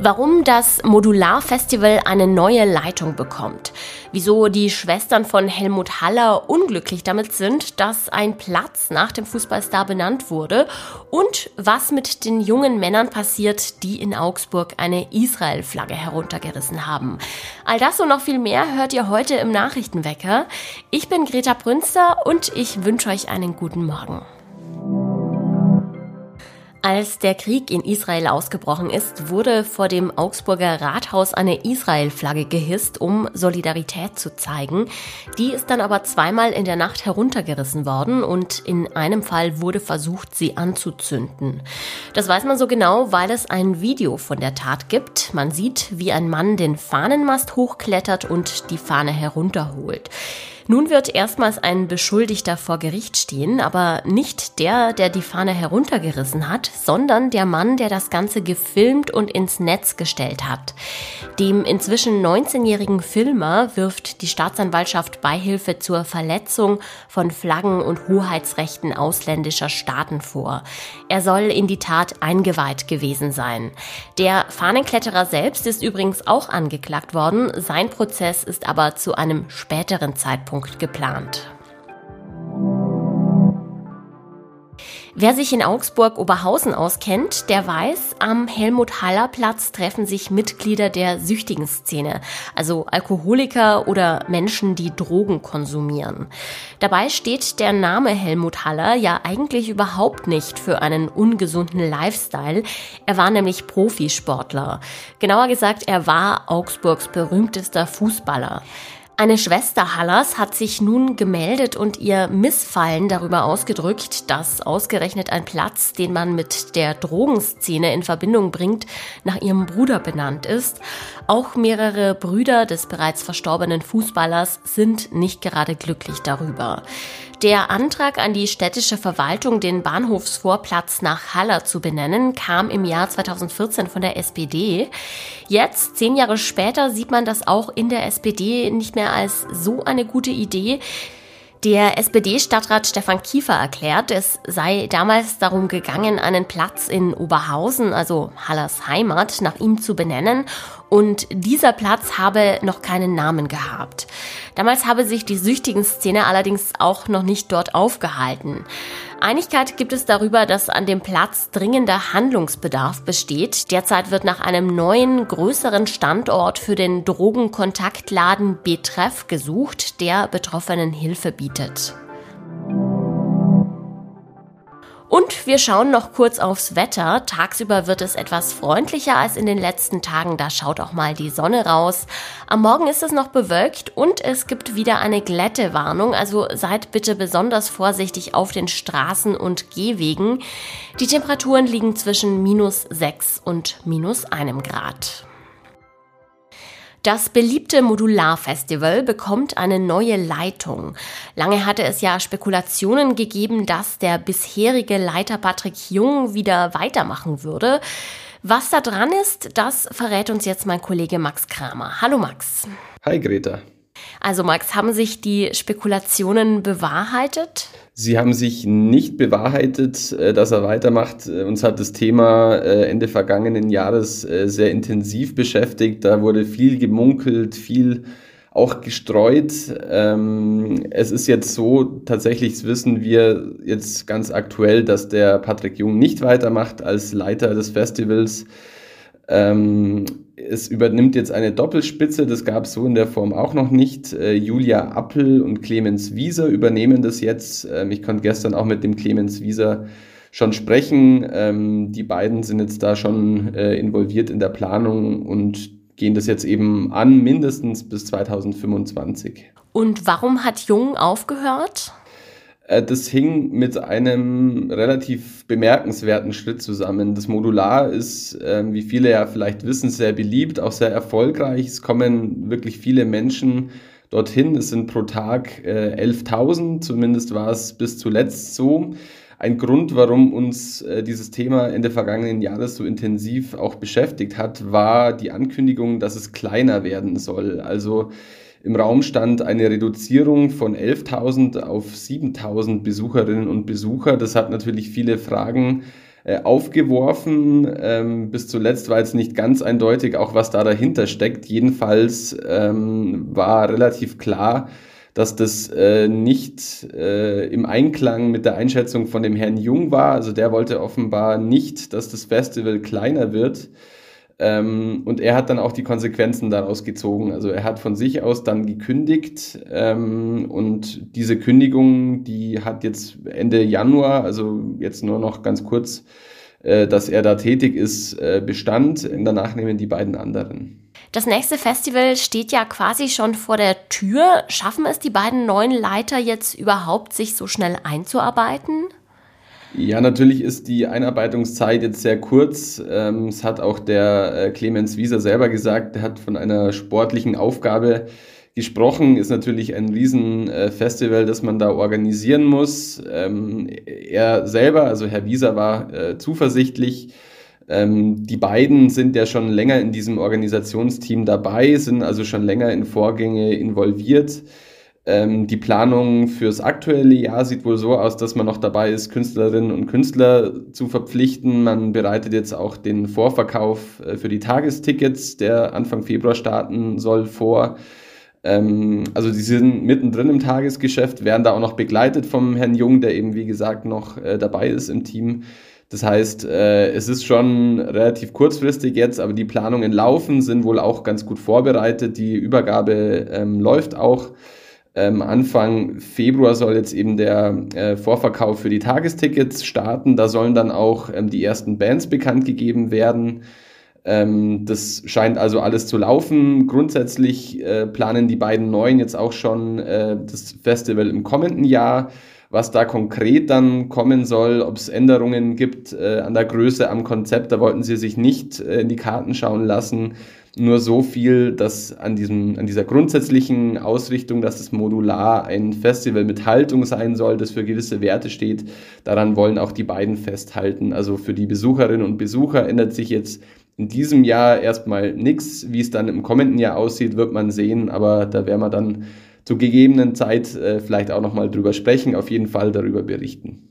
Warum das Modularfestival eine neue Leitung bekommt, wieso die Schwestern von Helmut Haller unglücklich damit sind, dass ein Platz nach dem Fußballstar benannt wurde und was mit den jungen Männern passiert, die in Augsburg eine Israel-Flagge heruntergerissen haben. All das und noch viel mehr hört ihr heute im Nachrichtenwecker. Ich bin Greta Brünster und ich wünsche euch einen guten Morgen. Als der Krieg in Israel ausgebrochen ist, wurde vor dem Augsburger Rathaus eine Israel-Flagge gehisst, um Solidarität zu zeigen. Die ist dann aber zweimal in der Nacht heruntergerissen worden und in einem Fall wurde versucht, sie anzuzünden. Das weiß man so genau, weil es ein Video von der Tat gibt. Man sieht, wie ein Mann den Fahnenmast hochklettert und die Fahne herunterholt. Nun wird erstmals ein Beschuldigter vor Gericht stehen, aber nicht der, der die Fahne heruntergerissen hat, sondern der Mann, der das Ganze gefilmt und ins Netz gestellt hat. Dem inzwischen 19-jährigen Filmer wirft die Staatsanwaltschaft Beihilfe zur Verletzung von Flaggen und Hoheitsrechten ausländischer Staaten vor. Er soll in die Tat eingeweiht gewesen sein. Der Fahnenkletterer selbst ist übrigens auch angeklagt worden. Sein Prozess ist aber zu einem späteren Zeitpunkt Zeitpunkt geplant. Wer sich in Augsburg-Oberhausen auskennt, der weiß, am Helmut-Haller-Platz treffen sich Mitglieder der süchtigen Szene, also Alkoholiker oder Menschen, die Drogen konsumieren. Dabei steht der Name Helmut Haller ja eigentlich überhaupt nicht für einen ungesunden Lifestyle. Er war nämlich Profisportler. Genauer gesagt, er war Augsburgs berühmtester Fußballer. Eine Schwester Hallers hat sich nun gemeldet und ihr Missfallen darüber ausgedrückt, dass ausgerechnet ein Platz, den man mit der Drogenszene in Verbindung bringt, nach ihrem Bruder benannt ist. Auch mehrere Brüder des bereits verstorbenen Fußballers sind nicht gerade glücklich darüber. Der Antrag an die städtische Verwaltung, den Bahnhofsvorplatz nach Haller zu benennen, kam im Jahr 2014 von der SPD. Jetzt, zehn Jahre später, sieht man das auch in der SPD nicht mehr als so eine gute Idee. Der SPD-Stadtrat Stefan Kiefer erklärt, es sei damals darum gegangen, einen Platz in Oberhausen, also Hallers Heimat, nach ihm zu benennen. Und dieser Platz habe noch keinen Namen gehabt. Damals habe sich die süchtigen Szene allerdings auch noch nicht dort aufgehalten. Einigkeit gibt es darüber, dass an dem Platz dringender Handlungsbedarf besteht. Derzeit wird nach einem neuen, größeren Standort für den Drogenkontaktladen Betreff gesucht, der Betroffenen Hilfe bietet. Und wir schauen noch kurz aufs Wetter. Tagsüber wird es etwas freundlicher als in den letzten Tagen. Da schaut auch mal die Sonne raus. Am Morgen ist es noch bewölkt und es gibt wieder eine Glättewarnung. Also seid bitte besonders vorsichtig auf den Straßen und Gehwegen. Die Temperaturen liegen zwischen minus 6 und minus einem Grad. Das beliebte Modularfestival bekommt eine neue Leitung. Lange hatte es ja Spekulationen gegeben, dass der bisherige Leiter Patrick Jung wieder weitermachen würde. Was da dran ist, das verrät uns jetzt mein Kollege Max Kramer. Hallo Max. Hi Greta. Also Max, haben sich die Spekulationen bewahrheitet? Sie haben sich nicht bewahrheitet, äh, dass er weitermacht. Äh, uns hat das Thema äh, Ende vergangenen Jahres sehr intensiv beschäftigt. Da wurde viel gemunkelt, viel auch gestreut. Ähm, es ist jetzt so, tatsächlich wissen wir jetzt ganz aktuell, dass der Patrick Jung nicht weitermacht als Leiter des Festivals. Ähm, es übernimmt jetzt eine Doppelspitze, das gab es so in der Form auch noch nicht. Äh, Julia Appel und Clemens Wieser übernehmen das jetzt. Ähm, ich konnte gestern auch mit dem Clemens Wieser schon sprechen. Ähm, die beiden sind jetzt da schon äh, involviert in der Planung und gehen das jetzt eben an, mindestens bis 2025. Und warum hat Jung aufgehört? Äh, das hing mit einem relativ bemerkenswerten Schritt zusammen. Das Modular ist, ähm, wie viele ja vielleicht wissen, sehr beliebt, auch sehr erfolgreich. Es kommen wirklich viele Menschen dorthin. Es sind pro Tag 11.000, äh, zumindest war es bis zuletzt so. Ein Grund, warum uns äh, dieses Thema Ende vergangenen Jahres so intensiv auch beschäftigt hat, war die Ankündigung, dass es kleiner werden soll. Also im Raum stand eine Reduzierung von 11.000 auf 7.000 Besucherinnen und Besucher. Das hat natürlich viele Fragen äh, aufgeworfen. Ähm, bis zuletzt war jetzt nicht ganz eindeutig, auch was da dahinter steckt. Jedenfalls ähm, war relativ klar, dass das äh, nicht äh, im Einklang mit der Einschätzung von dem Herrn Jung war. Also der wollte offenbar nicht, dass das Festival kleiner wird. Ähm, und er hat dann auch die Konsequenzen daraus gezogen. Also er hat von sich aus dann gekündigt ähm, und diese Kündigung, die hat jetzt Ende Januar, also jetzt nur noch ganz kurz, äh, dass er da tätig ist, äh, Bestand. Danach nehmen die beiden anderen. Das nächste Festival steht ja quasi schon vor der Tür. Schaffen es die beiden neuen Leiter jetzt überhaupt, sich so schnell einzuarbeiten? Ja, natürlich ist die Einarbeitungszeit jetzt sehr kurz. Ähm, es hat auch der äh, Clemens Wieser selber gesagt, er hat von einer sportlichen Aufgabe gesprochen. Ist natürlich ein Riesenfestival, das man da organisieren muss. Ähm, er selber, also Herr Wieser, war äh, zuversichtlich. Ähm, die beiden sind ja schon länger in diesem Organisationsteam dabei, sind also schon länger in Vorgänge involviert. Ähm, die Planung fürs aktuelle Jahr sieht wohl so aus, dass man noch dabei ist, Künstlerinnen und Künstler zu verpflichten. Man bereitet jetzt auch den Vorverkauf äh, für die Tagestickets, der Anfang Februar starten soll, vor. Ähm, also die sind mittendrin im Tagesgeschäft, werden da auch noch begleitet vom Herrn Jung, der eben wie gesagt noch äh, dabei ist im Team. Das heißt, äh, es ist schon relativ kurzfristig jetzt, aber die Planungen laufen, sind wohl auch ganz gut vorbereitet. Die Übergabe ähm, läuft auch. Ähm, Anfang Februar soll jetzt eben der äh, Vorverkauf für die Tagestickets starten. Da sollen dann auch ähm, die ersten Bands bekannt gegeben werden. Ähm, das scheint also alles zu laufen. Grundsätzlich äh, planen die beiden Neuen jetzt auch schon äh, das Festival im kommenden Jahr. Was da konkret dann kommen soll, ob es Änderungen gibt äh, an der Größe, am Konzept, da wollten sie sich nicht äh, in die Karten schauen lassen. Nur so viel, dass an, diesem, an dieser grundsätzlichen Ausrichtung, dass das Modular ein Festival mit Haltung sein soll, das für gewisse Werte steht, daran wollen auch die beiden festhalten. Also für die Besucherinnen und Besucher ändert sich jetzt in diesem Jahr erstmal nichts. Wie es dann im kommenden Jahr aussieht, wird man sehen, aber da werden wir dann zur gegebenen Zeit äh, vielleicht auch nochmal drüber sprechen, auf jeden Fall darüber berichten.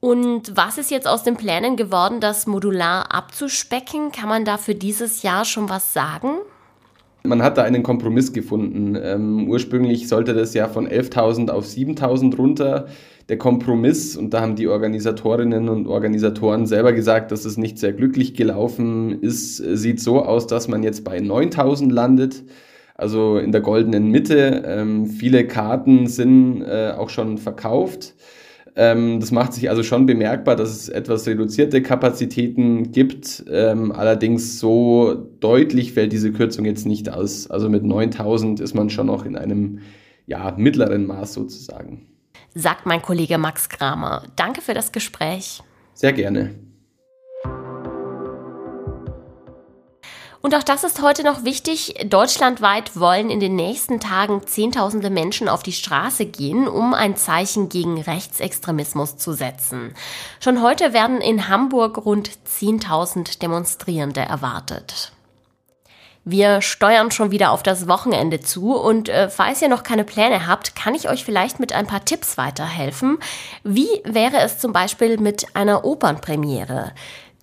Und was ist jetzt aus den Plänen geworden, das modular abzuspecken? Kann man da für dieses Jahr schon was sagen? Man hat da einen Kompromiss gefunden. Ähm, ursprünglich sollte das ja von 11.000 auf 7.000 runter. Der Kompromiss, und da haben die Organisatorinnen und Organisatoren selber gesagt, dass es nicht sehr glücklich gelaufen ist, sieht so aus, dass man jetzt bei 9.000 landet also in der goldenen Mitte. Ähm, viele Karten sind äh, auch schon verkauft. Ähm, das macht sich also schon bemerkbar, dass es etwas reduzierte Kapazitäten gibt. Ähm, allerdings so deutlich fällt diese Kürzung jetzt nicht aus. Also mit 9000 ist man schon noch in einem ja, mittleren Maß sozusagen. Sagt mein Kollege Max Kramer. Danke für das Gespräch. Sehr gerne. Und auch das ist heute noch wichtig. Deutschlandweit wollen in den nächsten Tagen Zehntausende Menschen auf die Straße gehen, um ein Zeichen gegen Rechtsextremismus zu setzen. Schon heute werden in Hamburg rund 10.000 Demonstrierende erwartet. Wir steuern schon wieder auf das Wochenende zu und äh, falls ihr noch keine Pläne habt, kann ich euch vielleicht mit ein paar Tipps weiterhelfen. Wie wäre es zum Beispiel mit einer Opernpremiere?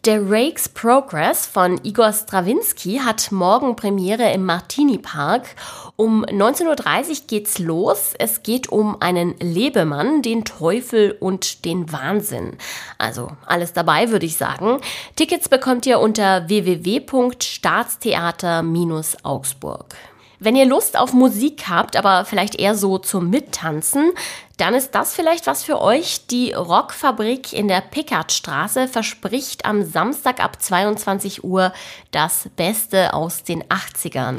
Der Rakes Progress von Igor Strawinski hat morgen Premiere im Martini Park. Um 19.30 Uhr geht's los. Es geht um einen Lebemann, den Teufel und den Wahnsinn. Also alles dabei, würde ich sagen. Tickets bekommt ihr unter www.staatstheater-augsburg. Wenn ihr Lust auf Musik habt, aber vielleicht eher so zum Mittanzen, dann ist das vielleicht was für euch. Die Rockfabrik in der Pickardstraße verspricht am Samstag ab 22 Uhr das Beste aus den 80ern.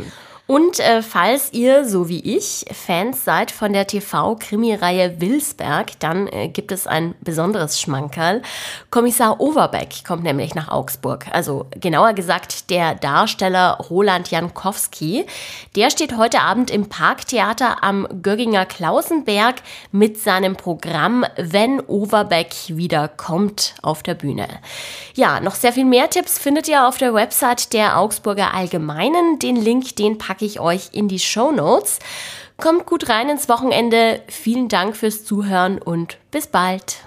Und äh, falls ihr, so wie ich, Fans seid von der TV-Krimireihe Wilsberg, dann äh, gibt es ein besonderes Schmankerl. Kommissar Overbeck kommt nämlich nach Augsburg. Also genauer gesagt der Darsteller Roland Jankowski. Der steht heute Abend im Parktheater am Gögginger Klausenberg mit seinem Programm Wenn Overbeck wieder kommt auf der Bühne. Ja, noch sehr viel mehr Tipps findet ihr auf der Website der Augsburger Allgemeinen. Den Link, den packt packe ich euch in die Show Notes. Kommt gut rein ins Wochenende. Vielen Dank fürs Zuhören und bis bald.